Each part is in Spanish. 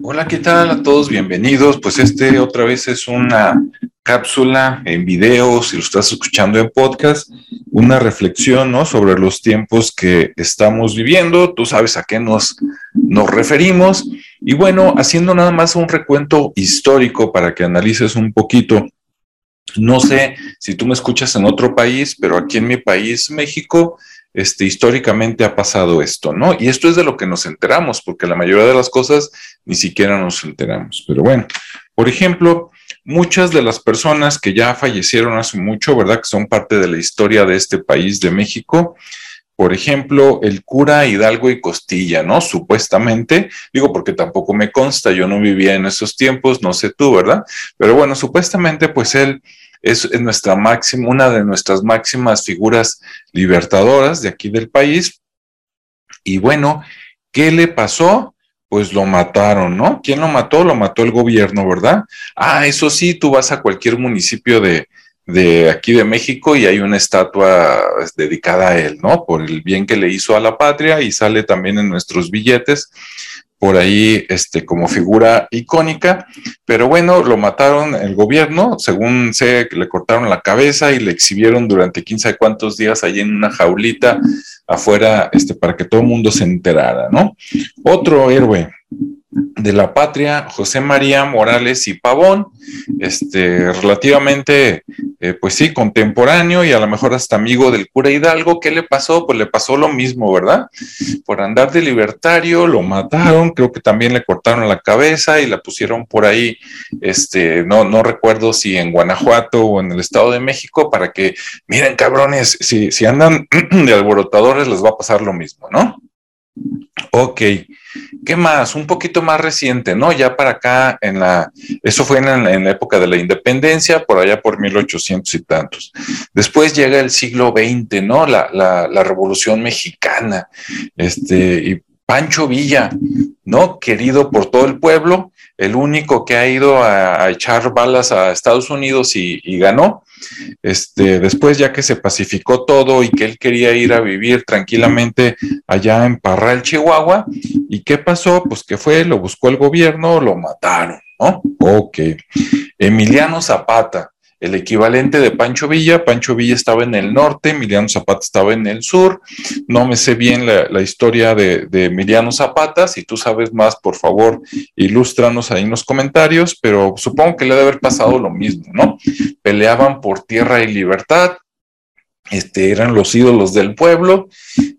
Hola, ¿qué tal a todos? Bienvenidos. Pues este otra vez es una cápsula en video, si lo estás escuchando en podcast, una reflexión ¿no? sobre los tiempos que estamos viviendo. Tú sabes a qué nos, nos referimos. Y bueno, haciendo nada más un recuento histórico para que analices un poquito. No sé si tú me escuchas en otro país, pero aquí en mi país, México, este, históricamente ha pasado esto, ¿no? Y esto es de lo que nos enteramos, porque la mayoría de las cosas ni siquiera nos enteramos. Pero bueno, por ejemplo, muchas de las personas que ya fallecieron hace mucho, ¿verdad? Que son parte de la historia de este país, de México. Por ejemplo, el cura Hidalgo y Costilla, ¿no? Supuestamente, digo porque tampoco me consta, yo no vivía en esos tiempos, no sé tú, ¿verdad? Pero bueno, supuestamente, pues él es, nuestra máxima, una de nuestras máximas figuras libertadoras de aquí del país. Y bueno, ¿qué le pasó? Pues lo mataron, ¿no? ¿Quién lo mató? Lo mató el gobierno, ¿verdad? Ah, eso sí, tú vas a cualquier municipio de, de aquí de México y hay una estatua dedicada a él, ¿no? Por el bien que le hizo a la patria y sale también en nuestros billetes por ahí este, como figura icónica, pero bueno, lo mataron el gobierno, según sé, le cortaron la cabeza y le exhibieron durante quién sabe cuántos días allí en una jaulita afuera, este, para que todo el mundo se enterara, ¿no? Otro héroe, de la patria, José María Morales y Pavón, este, relativamente, eh, pues sí, contemporáneo y a lo mejor hasta amigo del cura Hidalgo. ¿Qué le pasó? Pues le pasó lo mismo, ¿verdad? Por andar de libertario, lo mataron, creo que también le cortaron la cabeza y la pusieron por ahí, este, no, no recuerdo si en Guanajuato o en el Estado de México, para que, miren, cabrones, si, si andan de alborotadores les va a pasar lo mismo, ¿no? Ok. ¿Qué más? Un poquito más reciente, ¿no? Ya para acá, en la, eso fue en, la época de la independencia, por allá por 1800 y tantos. Después llega el siglo XX, ¿no? La, la, revolución mexicana, este, y Pancho Villa, ¿no? Querido por todo el pueblo, el único que ha ido a, echar balas a Estados Unidos y, y ganó, este, después ya que se pacificó todo y que él quería ir a vivir tranquilamente allá en Parral, Chihuahua, ¿y qué pasó? Pues que fue, lo buscó el gobierno, lo mataron, ¿no? Ok. Emiliano Zapata, el equivalente de Pancho Villa. Pancho Villa estaba en el norte, Emiliano Zapata estaba en el sur. No me sé bien la, historia de, de, Emiliano Zapata. Si tú sabes más, por favor, ilústranos ahí en los comentarios, pero supongo que le debe haber pasado lo mismo, ¿no? Peleaban por tierra y libertad. Este, eran los ídolos del pueblo,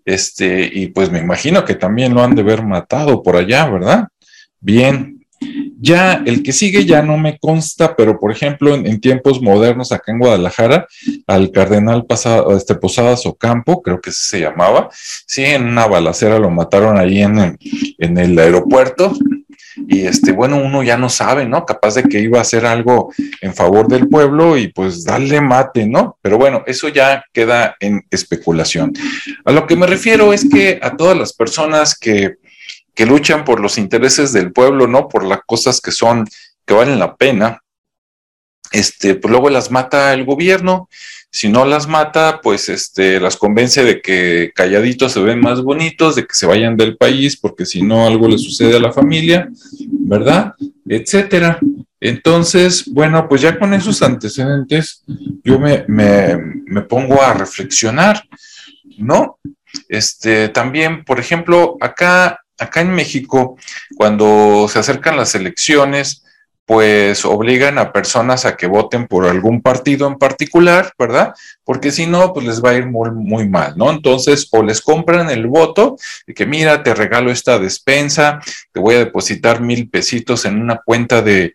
este, y pues me imagino que también lo han de haber matado por allá, ¿verdad? Bien, ya el que sigue ya no me consta, pero por ejemplo, en, tiempos modernos acá en Guadalajara, al cardenal este, Posadas Ocampo, creo que se llamaba, sí, en una balacera lo mataron ahí en, en el aeropuerto. Y este, bueno, uno ya no sabe, ¿no? Capaz de que iba a hacer algo en favor del pueblo y pues darle mate, ¿no? Pero bueno, eso ya queda en especulación. A lo que me refiero es que a todas las personas que que luchan por los intereses del pueblo, ¿no? Por las cosas que son, que valen la pena, este, pues luego las mata el gobierno. Si no las mata, pues este, las convence de que calladitos se ven más bonitos, de que se vayan del país, porque si no algo le sucede a la familia, ¿verdad? Etcétera. Entonces, bueno, pues ya con esos antecedentes, yo me, me, me pongo a reflexionar, ¿no? Este, también, por ejemplo, acá acá en México, cuando se acercan las elecciones, pues obligan a personas a que voten por algún partido en particular, ¿verdad? Porque si no, pues les va a ir muy, muy mal, ¿no? Entonces, o les compran el voto de que, mira, te regalo esta despensa, te voy a depositar mil pesitos en una cuenta de,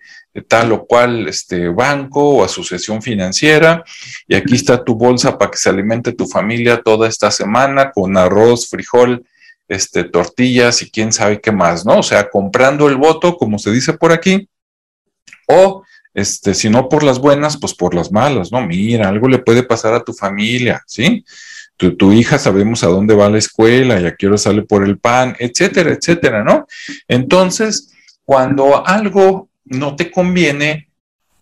tal o cual este banco o asociación financiera y aquí está tu bolsa para que se alimente tu familia toda esta semana con arroz, frijol, este, tortillas y quién sabe qué más, ¿no? O sea, comprando el voto, como se dice por aquí, o este, si no por las buenas, pues por las malas, ¿no? Mira, algo le puede pasar a tu familia, ¿sí? Tu, tu hija sabemos a dónde va la escuela y a qué hora sale por el pan, etcétera, etcétera, ¿no? Entonces, cuando algo no te conviene,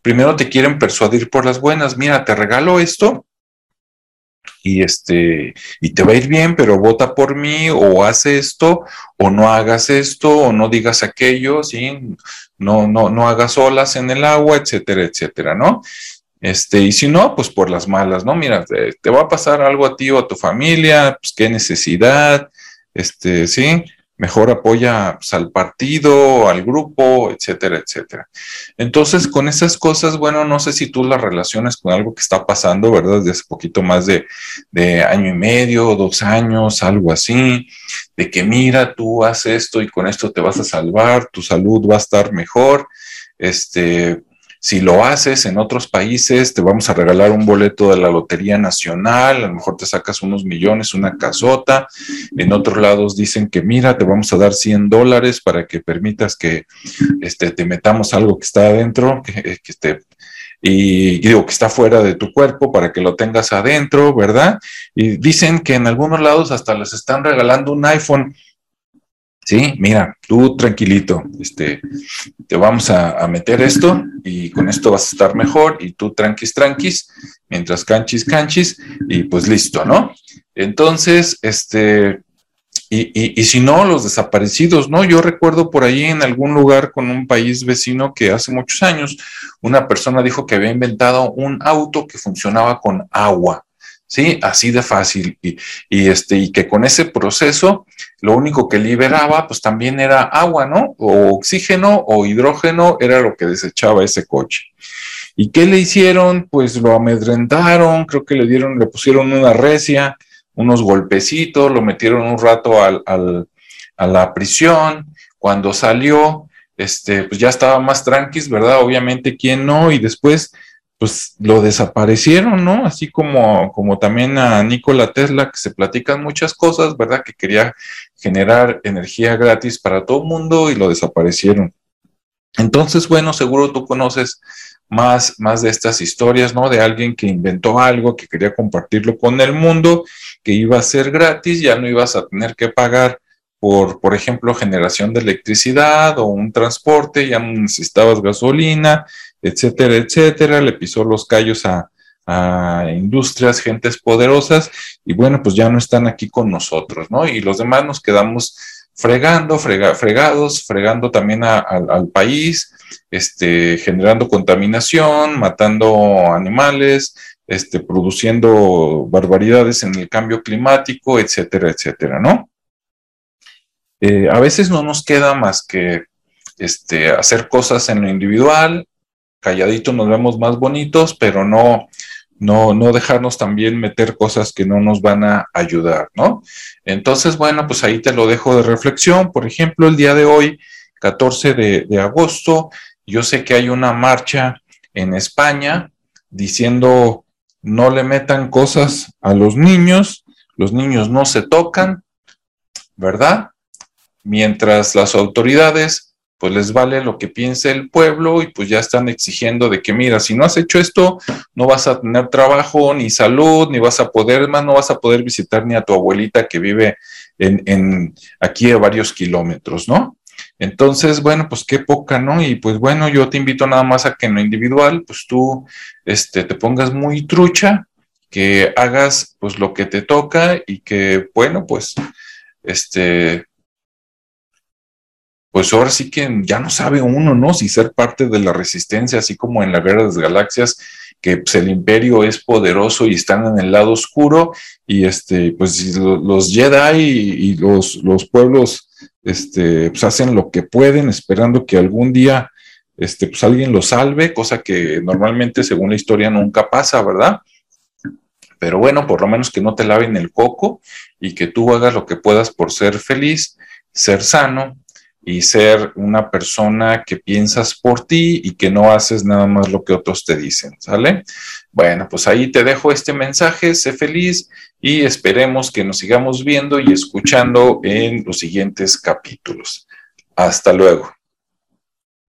primero te quieren persuadir por las buenas, mira, te regalo esto y este y te va a ir bien, pero vota por mí o haz esto o no hagas esto o no digas aquello, ¿sí? No no no hagas olas en el agua, etcétera, etcétera, ¿no? Este, y si no, pues por las malas, ¿no? Mira, te, va a pasar algo a ti o a tu familia, pues qué necesidad, este, sí, mejor apoya pues, al partido, al grupo, etcétera, etcétera. Entonces, con esas cosas, bueno, no sé si tú las relaciones con algo que está pasando, ¿verdad? Desde hace poquito más de, de año y medio, dos años, algo así, de que mira, tú haces esto y con esto te vas a salvar, tu salud va a estar mejor, este, si lo haces en otros países, te vamos a regalar un boleto de la Lotería Nacional, a lo mejor te sacas unos millones, una casota. En otros lados dicen que mira, te vamos a dar 100 dólares para que permitas que este, te metamos algo que está adentro, que, que y digo que está fuera de tu cuerpo para que lo tengas adentro, ¿verdad? Y dicen que en algunos lados hasta les están regalando un iPhone Sí, mira, tú tranquilito, este, te vamos a, meter esto y con esto vas a estar mejor y tú tranquis, tranquis, mientras canchis, canchis y pues listo, ¿no? Entonces, este, y, y, si no, los desaparecidos, ¿no? Yo recuerdo por ahí en algún lugar con un país vecino que hace muchos años una persona dijo que había inventado un auto que funcionaba con agua. ¿Sí? Así de fácil. Y, este, y que con ese proceso lo único que liberaba pues también era agua, ¿no? O oxígeno o hidrógeno era lo que desechaba ese coche. ¿Y qué le hicieron? Pues lo amedrentaron, creo que le dieron, le pusieron una recia, unos golpecitos, lo metieron un rato al, a la prisión. Cuando salió, este, pues ya estaba más tranquis, ¿verdad? Obviamente, ¿quién no? Y después pues lo desaparecieron, ¿no? Así como, como también a Nikola Tesla, que se platican muchas cosas, ¿verdad? Que quería generar energía gratis para todo el mundo y lo desaparecieron. Entonces, bueno, seguro tú conoces más, más de estas historias, ¿no? De alguien que inventó algo, que quería compartirlo con el mundo, que iba a ser gratis, ya no ibas a tener que pagar por, por ejemplo, generación de electricidad o un transporte, ya no necesitabas gasolina, etcétera, etcétera, le pisó los callos a, industrias, gentes poderosas, y bueno, pues ya no están aquí con nosotros, ¿no? Y los demás nos quedamos fregando, fregados, fregando también al país, este, generando contaminación, matando animales, este, produciendo barbaridades en el cambio climático, etcétera, etcétera, ¿no? Eh, a veces no nos queda más que este, hacer cosas en lo individual, calladitos nos vemos más bonitos, pero no, no, no dejarnos también meter cosas que no nos van a ayudar, ¿no? Entonces, bueno, pues ahí te lo dejo de reflexión. Por ejemplo, el día de hoy, 14 de, de agosto, yo sé que hay una marcha en España diciendo no le metan cosas a los niños, los niños no se tocan, ¿verdad? Mientras las autoridades pues les vale lo que piense el pueblo y pues ya están exigiendo de que, mira, si no has hecho esto, no vas a tener trabajo, ni salud, ni vas a poder, más no vas a poder visitar ni a tu abuelita que vive en, aquí a varios kilómetros, ¿no? Entonces, bueno, pues qué poca, ¿no? Y pues bueno, yo te invito nada más a que en lo individual, pues tú este, te pongas muy trucha, que hagas pues lo que te toca y que, bueno, pues, este, pues ahora sí que ya no sabe uno, ¿no? Si ser parte de la resistencia, así como en la Guerra de las Galaxias, que pues, el imperio es poderoso y están en el lado oscuro, y este, pues los Jedi y, los, los, pueblos, este, pues hacen lo que pueden, esperando que algún día, este, pues alguien los salve, cosa que normalmente, según la historia, nunca pasa, ¿verdad? Pero bueno, por lo menos que no te laven el coco y que tú hagas lo que puedas por ser feliz, ser sano y ser una persona que piensas por ti y que no haces nada más lo que otros te dicen, ¿sale? Bueno, pues ahí te dejo este mensaje, sé feliz y esperemos que nos sigamos viendo y escuchando en los siguientes capítulos. Hasta luego.